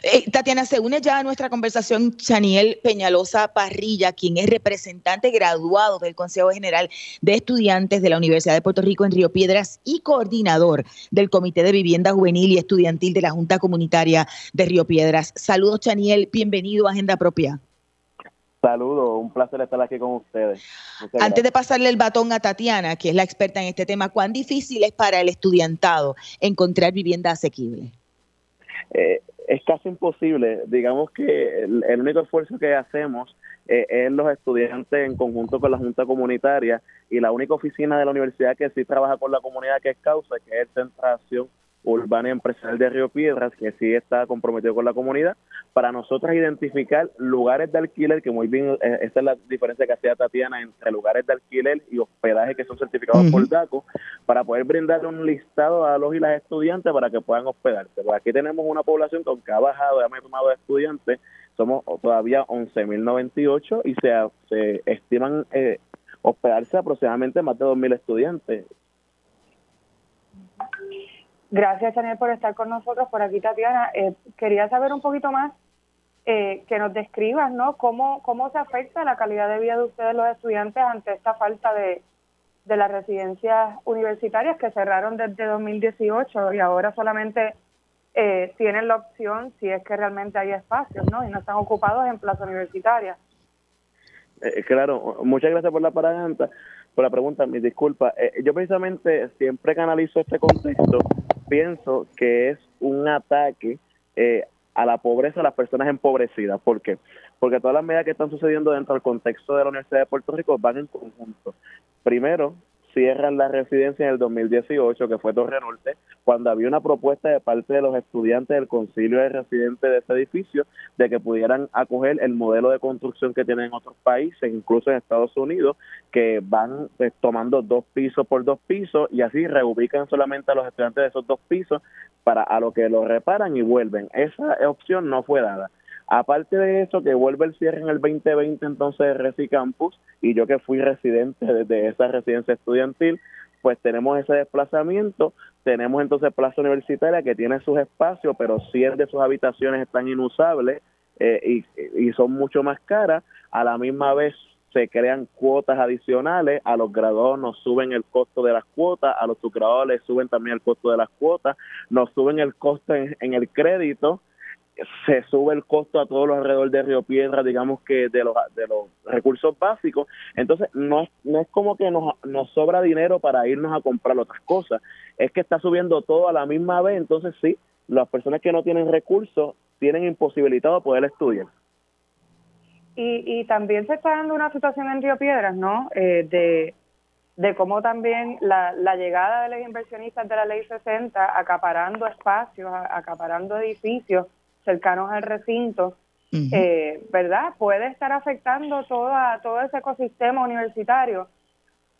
S1: Eh, Tatiana, se une ya a nuestra conversación Chaniel Peñalosa Parrilla, quien es representante graduado del Consejo General de Estudiantes de la Universidad de Puerto Rico en Río Piedras y coordinador del Comité de Vivienda Juvenil y Estudiantil de la Junta Comunitaria de Río Piedras. Saludos, Chaniel, bienvenido a Agenda Propia.
S6: Saludos, un placer estar aquí con ustedes.
S1: Antes de pasarle el batón a Tatiana, que es la experta en este tema, ¿cuán difícil es para el estudiantado encontrar vivienda asequible?
S6: Eh, es casi imposible. Digamos que el, único esfuerzo que hacemos eh, es los estudiantes en conjunto con la Junta Comunitaria y la única oficina de la universidad que sí trabaja con la comunidad que es causa, que es Centración Urbana y Empresarial de Río Piedras, que sí está comprometido con la comunidad, para nosotros identificar lugares de alquiler, que muy bien, eh, esta es la diferencia que hacía Tatiana entre lugares de alquiler y hospedaje que son certificados por DACO, para poder brindar un listado a los y las estudiantes para que puedan hospedarse. Pues aquí tenemos una población que ha bajado, ya me he tomado de estudiantes, somos todavía 11.098 y se, se estiman eh, hospedarse aproximadamente más de 2.000 estudiantes.
S5: Gracias, Daniel, por estar con nosotros. Por aquí, Tatiana. Eh, quería saber un poquito más, eh, que nos describas, ¿no? Cómo, ¿Cómo se afecta la calidad de vida de ustedes, los estudiantes, ante esta falta de, de las residencias universitarias que cerraron desde 2018 y ahora solamente eh, tienen la opción si es que realmente hay espacios, ¿no? Y no están ocupados en plaza universitaria.
S6: claro, muchas gracias por la pregunta. Por la pregunta, mi disculpa. yo precisamente siempre canalizo este contexto pienso que es un ataque eh, a la pobreza, a las personas empobrecidas. ¿Por qué? Porque todas las medidas que están sucediendo dentro del contexto de la Universidad de Puerto Rico van en conjunto. Primero, cierran la residencia en el 2018, que fue Torre Norte, cuando había una propuesta de parte de los estudiantes del concilio de residentes de ese edificio de que pudieran acoger el modelo de construcción que tienen en otros países, incluso en Estados Unidos, que van pues, tomando dos pisos por dos pisos y así reubican solamente a los estudiantes de esos dos pisos para a lo que lo reparan y vuelven. Esa opción no fue dada. Aparte de eso, que vuelve el cierre en el 2020 entonces de Reci Campus, y yo que fui residente desde esa residencia estudiantil, pues tenemos ese desplazamiento, tenemos entonces Plaza Universitaria que tiene sus espacios, pero 100 de sus habitaciones están inusables eh, y, y son mucho más caras, a la misma vez se crean cuotas adicionales, a los graduados nos suben el costo de las cuotas, a los subgraduados les suben también el costo de las cuotas, nos suben el costo en el crédito, se sube el costo a todos los alrededor de Río Piedra, digamos que de los, de los recursos básicos. Entonces, no es, no es como que nos, nos sobra dinero para irnos a comprar otras cosas, es que está subiendo todo a la misma vez. Entonces, sí, las personas que no tienen recursos tienen imposibilitado poder estudiar.
S5: Y, y también se está dando una situación en Río Piedras, ¿no? Eh, de, de cómo también la, la llegada de los inversionistas de la Ley 60 acaparando espacios, acaparando edificios, cercanos al recinto, eh, ¿verdad? Puede estar afectando toda, todo ese ecosistema universitario.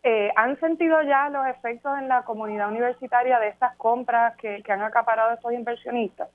S5: eh, ¿han sentido ya los efectos en la comunidad universitaria de estas compras que, que han acaparado estos inversionistas?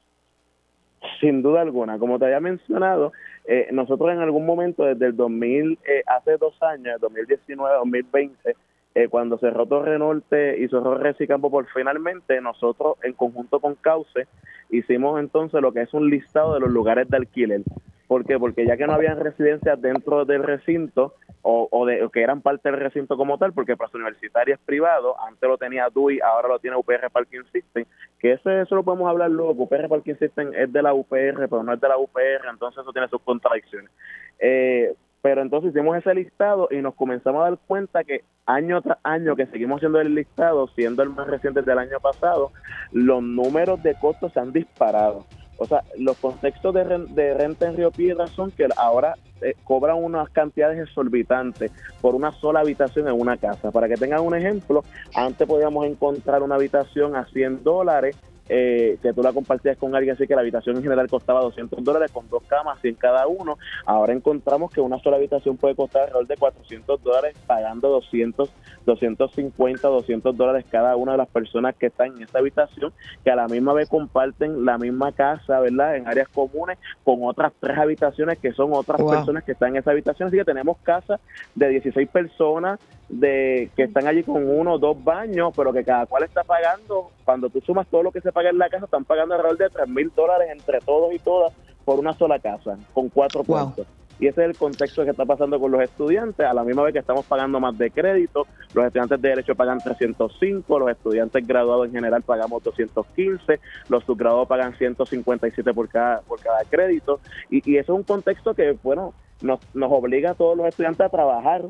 S6: Sin duda alguna, como te había mencionado, eh, nosotros en algún momento desde el 2000, eh, hace dos años, 2019, 2020, eh, cuando cerró Torre Norte y cerró Recicampo por finalmente, nosotros en conjunto con Cauce hicimos entonces lo que es un listado de los lugares de alquiler. ¿Por qué? Porque ya que no habían residencias dentro del recinto o, o, de, que eran parte del recinto como tal, porque para universitaria es privado, antes lo tenía DUI, ahora lo tiene UPR Parking System, que ese, eso lo podemos hablar luego, UPR Parking System es de la UPR, pero no es de la UPR, entonces eso tiene sus contradicciones. Eh, pero entonces hicimos ese listado y nos comenzamos a dar cuenta que año tras año que seguimos haciendo el listado, siendo el más reciente del año pasado, los números de costos se han disparado. O sea, los contextos de, de renta en Río Piedra son que ahora eh, cobran unas cantidades exorbitantes por una sola habitación en una casa. Para que tengan un ejemplo, antes podíamos encontrar una habitación a 100 dólares eh, que tú la compartías con alguien así que la habitación en general costaba 200 dólares con dos camas, 100 cada uno. Ahora encontramos que una sola habitación puede costar alrededor de 400 dólares pagando 200, 250, 200 dólares cada una de las personas que están en esa habitación, que a la misma vez comparten la misma casa, ¿verdad? En áreas comunes con otras tres habitaciones que son otras personas que están en esa habitación. Así que tenemos casas de 16 personas de que están allí con uno o dos baños, pero que cada cual está pagando, cuando tú sumas todo lo que se paga en la casa, están pagando alrededor de 3 mil dólares entre todos y todas por una sola casa, con cuatro cuartos. Y ese es el contexto que está pasando con los estudiantes, a la misma vez que estamos pagando más de crédito, los estudiantes de Derecho pagan 305, los estudiantes graduados en general pagamos 215, los subgraduados pagan 157 por cada, por cada crédito, y, y eso es un contexto que, bueno, nos, nos obliga a todos los estudiantes a trabajar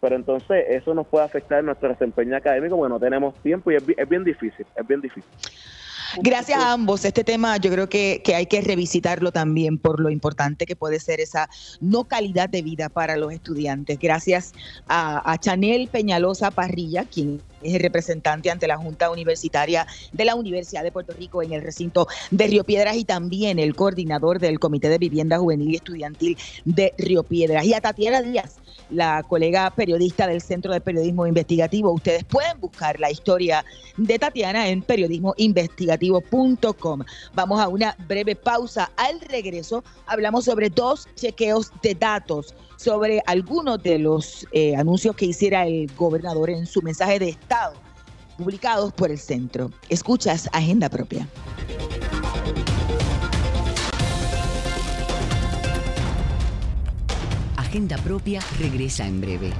S6: pero entonces eso nos puede afectar en nuestro desempeño académico porque no tenemos tiempo y es, es bien difícil, es bien difícil.
S1: Gracias a ambos. Este tema yo creo que, hay que revisitarlo también por lo importante que puede ser esa no calidad de vida para los estudiantes. Gracias a Chanel Peñalosa Parrilla, quien es el representante ante la Junta Universitaria de la Universidad de Puerto Rico en el recinto de Río Piedras y también el coordinador del Comité de Vivienda Juvenil y Estudiantil de Río Piedras. Y a Tatiana Díaz, la colega periodista del Centro de Periodismo Investigativo. Ustedes pueden buscar la historia de Tatiana en periodismoinvestigativo.com. Vamos a una breve pausa. Al regreso hablamos sobre dos chequeos de datos sobre algunos de los eh, anuncios que hiciera el gobernador en su mensaje de Estado, publicados por el centro. Escuchas Agenda Propia.
S2: Agenda Propia regresa en breve.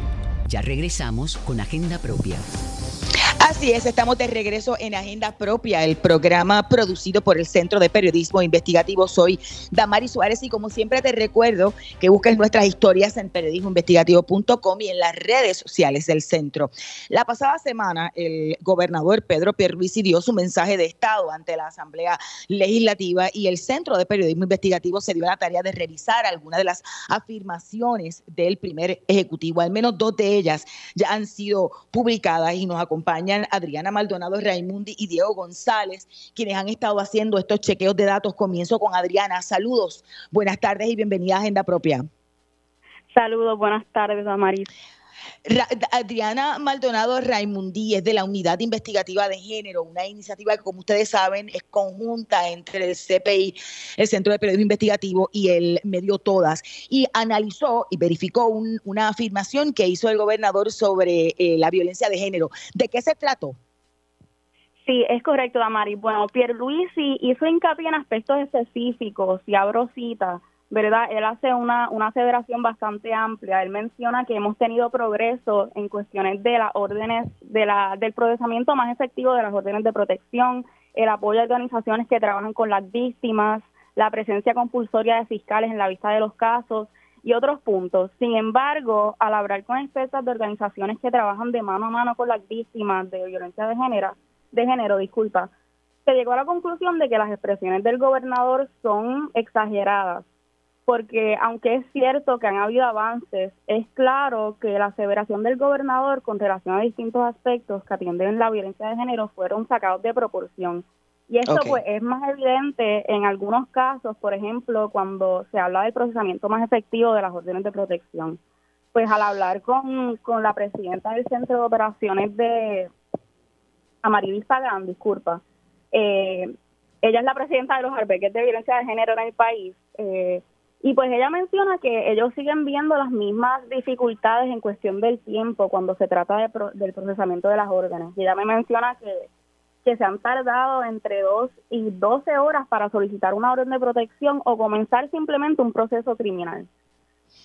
S2: Ya regresamos con Agenda Propia.
S1: Así es, estamos de regreso en Agenda Propia, el programa producido por el Centro de Periodismo Investigativo. Soy Damari Suárez y como siempre te recuerdo que busques nuestras historias en periodismoinvestigativo.com y en las redes sociales del centro. La pasada semana el gobernador Pedro Pierluisi dio su mensaje de Estado ante la Asamblea Legislativa y el Centro de Periodismo Investigativo se dio la tarea de revisar algunas de las afirmaciones del primer ejecutivo. Al menos dos de ellas ya han sido publicadas y nos acompañan Adriana Maldonado Raimundi y Diego González, quienes han estado haciendo estos chequeos de datos. Comienzo con Adriana. Saludos, buenas tardes y bienvenida a Agenda Propia.
S7: Saludos, buenas tardes, Amaris.
S1: Adriana Maldonado Raimundi es de la Unidad Investigativa de Género, una iniciativa que, como ustedes saben, es conjunta entre el CPI, el Centro de Periodismo Investigativo y el medio Todas, y analizó y verificó un, una afirmación que hizo el gobernador sobre eh, la violencia de género. ¿De qué se trató?
S7: Sí, es correcto, Damari. Bueno, Pierluisi hizo hincapié en aspectos específicos y abro cita ¿verdad? Él hace una, una aseveración bastante amplia. Él menciona que hemos tenido progreso en cuestiones de las órdenes, de la, del procesamiento más efectivo de las órdenes de protección, el apoyo a organizaciones que trabajan con las víctimas, la presencia compulsoria de fiscales en la vista de los casos y otros puntos. Sin embargo, al hablar con expertas de organizaciones que trabajan de mano a mano con las víctimas de violencia de género, de género, disculpa, se llegó a la conclusión de que las expresiones del gobernador son exageradas porque aunque es cierto que han habido avances, es claro que la aseveración del gobernador con relación a distintos aspectos que atienden la violencia de género fueron sacados de proporción. Y esto pues es más evidente en algunos casos, por ejemplo, cuando se habla del procesamiento más efectivo de las órdenes de protección. pues al hablar con, con la presidenta del Centro de Operaciones de Amarilis Pagán, disculpa, eh, ella es la presidenta de los albergues de violencia de género en el país, eh, y pues ella menciona que ellos siguen viendo las mismas dificultades en cuestión del tiempo cuando se trata de del procesamiento de las órdenes. Y ella me menciona que, que se han tardado entre 2 y 12 horas para solicitar una orden de protección o comenzar simplemente un proceso criminal.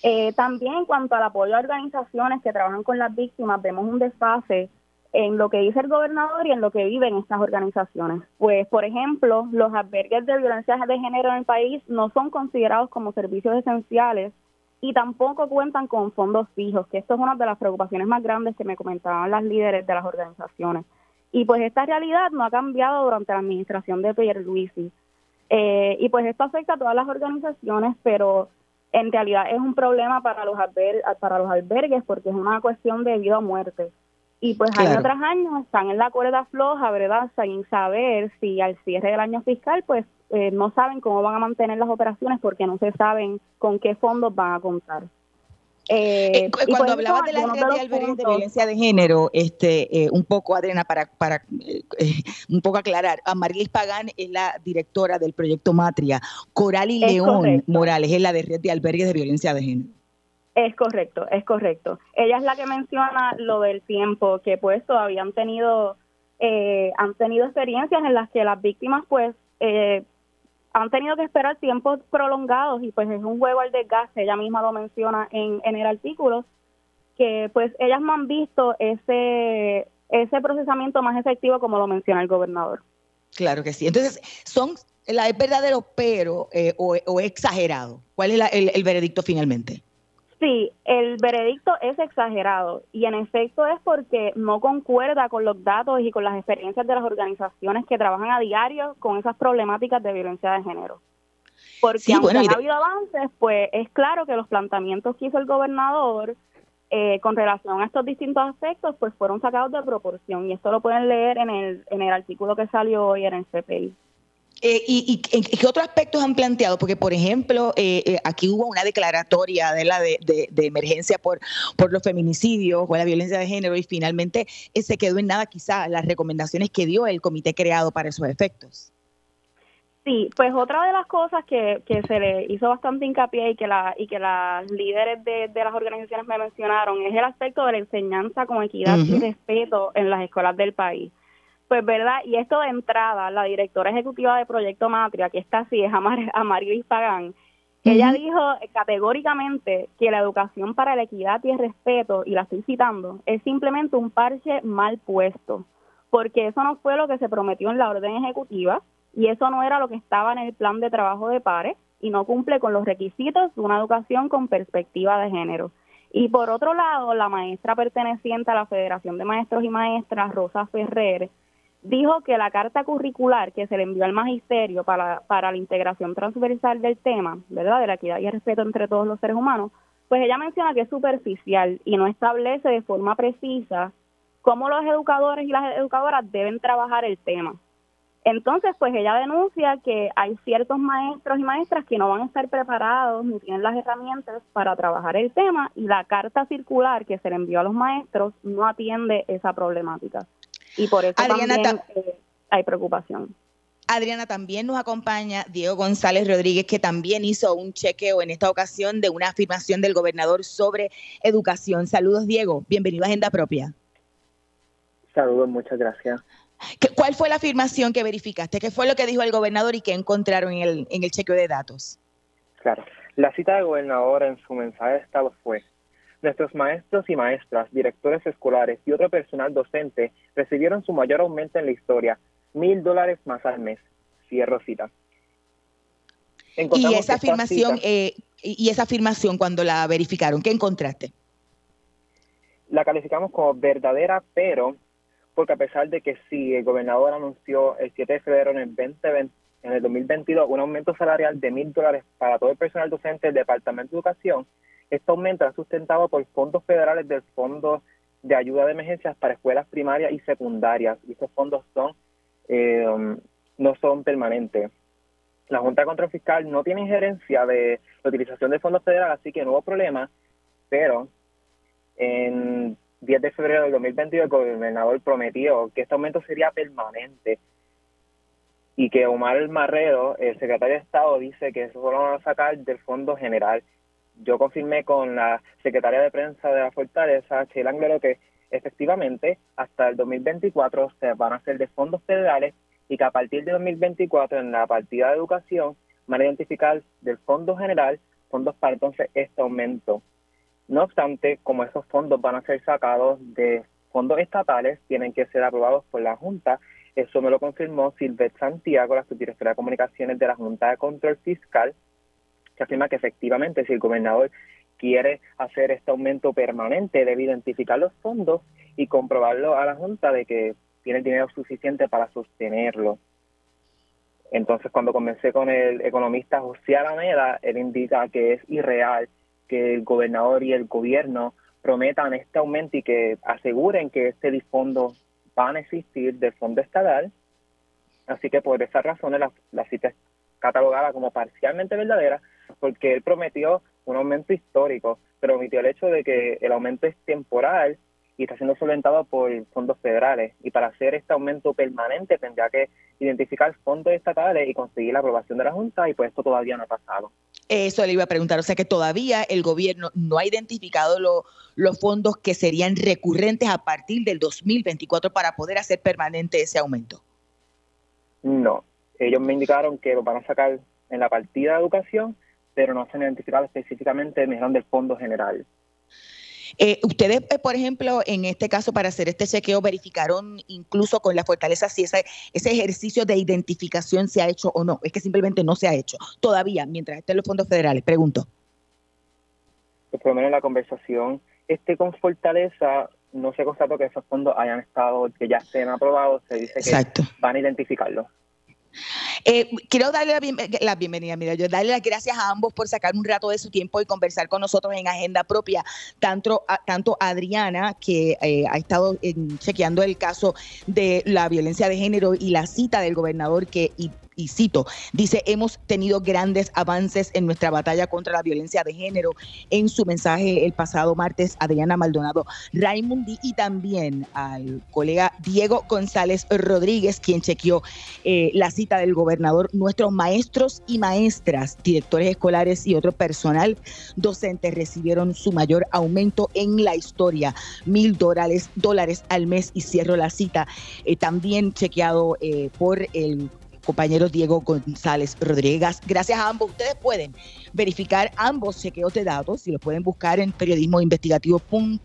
S7: Eh, también en cuanto al apoyo a organizaciones que trabajan con las víctimas, vemos un desfase en lo que dice el gobernador y en lo que viven estas organizaciones. Pues, por ejemplo, los albergues de violencia de género en el país no son considerados como servicios esenciales y tampoco cuentan con fondos fijos, que esto es una de las preocupaciones más grandes que me comentaban las líderes de las organizaciones. Y pues esta realidad no ha cambiado durante la administración de Pierluisi. Eh, y pues esto afecta a todas las organizaciones, pero en realidad es un problema para los, para los albergues porque es una cuestión de vida o muerte. Y pues año tras año están en la cuerda floja, ¿verdad? Sin saber si al cierre del año fiscal, pues eh, no saben cómo van a mantener las operaciones porque no se saben con qué fondos van a contar.
S1: Eh, eh cuando pues, hablabas de la red de de violencia de género, este, eh, un poco, Adriana, para, para un poco aclarar, a Marilis Pagán es la directora del proyecto Matria, Coral y León Morales es la de red de albergues de violencia de género.
S7: Es correcto, es correcto. Ella es la que menciona lo del tiempo, que pues todavía han tenido, eh, han tenido experiencias en las que las víctimas pues eh, han tenido que esperar tiempos prolongados y pues es un juego al desgaste, ella misma lo menciona en, el artículo, que pues ellas no han visto ese, ese procesamiento más efectivo como lo menciona el gobernador.
S1: Claro que sí. Entonces, son la es verdadero pero eh, o, o, exagerado. ¿Cuál es el veredicto finalmente?
S7: Sí, el veredicto es exagerado y en efecto es porque no concuerda con los datos y con las experiencias de las organizaciones que trabajan a diario con esas problemáticas de violencia de género. Porque aunque ha habido avances, pues es claro que los planteamientos que hizo el gobernador eh, con relación a estos distintos aspectos, pues fueron sacados de proporción y esto lo pueden leer en el, en el artículo que salió hoy en el CPI.
S1: Eh, y, qué otros aspectos han planteado? Porque, por ejemplo, eh, eh, aquí hubo una declaratoria de la de, emergencia por, por los feminicidios o la violencia de género y finalmente se quedó en nada quizá las recomendaciones que dio el comité creado para esos efectos.
S7: Sí, pues otra de las cosas que, que se le hizo bastante hincapié y que, la, y que las líderes de, las organizaciones me mencionaron es el aspecto de la enseñanza con equidad y respeto en las escuelas del país. Pues verdad, y esto de entrada, la directora ejecutiva de Proyecto Matria, que está así, es Amar Pagán, ella dijo categóricamente que la educación para la equidad y el respeto, y la estoy citando, es simplemente un parche mal puesto, porque eso no fue lo que se prometió en la orden ejecutiva y eso no era lo que estaba en el plan de trabajo de pares y no cumple con los requisitos de una educación con perspectiva de género. Y por otro lado, la maestra perteneciente a la Federación de Maestros y Maestras, Rosa Ferrer, dijo que la carta curricular que se le envió al magisterio para, para la integración transversal del tema, ¿verdad? De la equidad y el respeto entre todos los seres humanos, pues ella menciona que es superficial y no establece de forma precisa cómo los educadores y las educadoras deben trabajar el tema. Entonces, pues ella denuncia que hay ciertos maestros y maestras que no van a estar preparados ni tienen las herramientas para trabajar el tema y la carta circular que se le envió a los maestros no atiende esa problemática y por eso también eh, hay preocupación.
S1: Adriana, también nos acompaña Diego González Rodríguez, que también hizo un chequeo en esta ocasión de una afirmación del gobernador sobre educación. Saludos, Diego. Bienvenido a Agenda Propia.
S8: Saludos, muchas gracias.
S1: ¿Cuál fue la afirmación que verificaste? ¿Qué fue lo que dijo el gobernador y qué encontraron en el, en el chequeo de datos?
S8: Claro, la cita del gobernador en su mensaje de Estado fue, Nuestros maestros y maestras, directores escolares y otro personal docente recibieron su mayor aumento en la historia, mil dólares más al mes. Cierro cita.
S1: y esa afirmación, eh, y esa afirmación cuando la verificaron, ¿qué encontraste?
S8: La calificamos como verdadera, pero porque a pesar de que sí, el gobernador anunció el 7 de febrero en el 2020, en el 2022 un aumento salarial de mil dólares para todo el personal docente del Departamento de Educación, esto aumento sustentado por fondos federales del Fondo de Ayuda de Emergencias para Escuelas Primarias y Secundarias. Y estos fondos son eh, no son permanentes. La Junta de Control Fiscal no tiene injerencia de la utilización de fondos federales, así que no hubo problema, pero En 10 de febrero del 2022 el gobernador prometió que este aumento sería permanente y que Omar Marrero, el secretario de Estado, dice que eso lo van a sacar del Fondo General. Yo confirmé con la secretaria de prensa de la Fortaleza, Sheila Anglero, que efectivamente hasta el 2024 se van a hacer de fondos federales y que a partir de 2024 en la partida de educación van a identificar del Fondo General fondos para entonces este aumento. No obstante, como esos fondos van a ser sacados de fondos estatales, tienen que ser aprobados por la Junta. Eso me lo confirmó Silvet Santiago, la subdirectora de comunicaciones de la Junta de Control Fiscal, que afirma que efectivamente si el gobernador quiere hacer este aumento permanente, debe identificar los fondos y comprobarlo a la Junta de que tiene el dinero suficiente para sostenerlo. Entonces, cuando comencé con el economista José Alameda, él indica que es irreal que el gobernador y el gobierno prometan este aumento y que aseguren que este fondo van a existir del fondo estatal. Así que por esas razones la, la cita es catalogada como parcialmente verdadera, porque él prometió un aumento histórico, pero omitió el hecho de que el aumento es temporal y está siendo solventado por fondos federales. Y para hacer este aumento permanente tendría que identificar fondos estatales y conseguir la aprobación de la Junta y pues esto todavía no ha pasado.
S1: Eso le iba a preguntar, o sea que todavía el gobierno no ha identificado los fondos que serían recurrentes a partir del 2024 para poder hacer permanente ese aumento.
S8: No, ellos me indicaron que lo van a sacar en la partida de educación, pero no se han identificado específicamente el del fondo general.
S1: Eh, ustedes, eh, por ejemplo, en este caso, para hacer este chequeo, verificaron incluso con la fortaleza si ese, ese ejercicio de identificación se ha hecho o no. Es que simplemente no se ha hecho todavía, mientras estén los fondos federales. Pregunto.
S8: Pues, por lo menos en la conversación este con Fortaleza no se constató que esos fondos hayan estado, que ya estén aprobados, se dice que van a identificarlos.
S1: Eh, quiero darle la, bienvenida, mira, yo darle las gracias a ambos por sacar un rato de su tiempo y conversar con nosotros en agenda propia. Tanto, a, tanto Adriana, que eh, ha estado chequeando el caso de la violencia de género y la cita del gobernador que y cito, dice, hemos tenido grandes avances en nuestra batalla contra la violencia de género. En su mensaje el pasado martes, Adriana Maldonado Raimundi y también al colega Diego González Rodríguez, quien chequeó eh, la cita del gobernador, nuestros maestros y maestras, directores escolares y otro personal docente recibieron su mayor aumento en la historia, mil dólares, dólares al mes y cierro la cita. Eh, también chequeado eh, por el compañero Diego González Rodríguez. Gracias a ambos. Ustedes pueden verificar ambos chequeos de datos y los pueden buscar en periodismoinvestigativo.com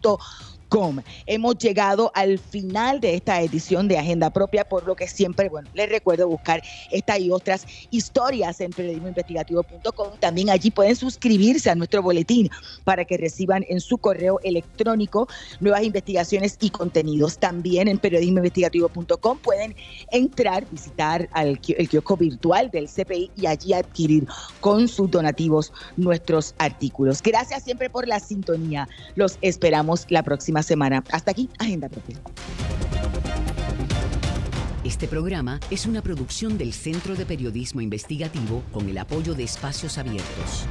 S1: Hemos llegado al final de esta edición de Agenda Propia, por lo que siempre, bueno, les recuerdo buscar esta y otras historias en periodismoinvestigativo.com. También allí pueden suscribirse a nuestro boletín para que reciban en su correo electrónico nuevas investigaciones y contenidos. También en periodismoinvestigativo.com pueden entrar, visitar el kiosco virtual del CPI y allí adquirir con sus donativos nuestros artículos. Gracias siempre por la sintonía. Los esperamos la semana. Hasta aquí, Agenda Propia.
S2: Este programa es una producción del Centro de Periodismo Investigativo con el apoyo de Espacios Abiertos.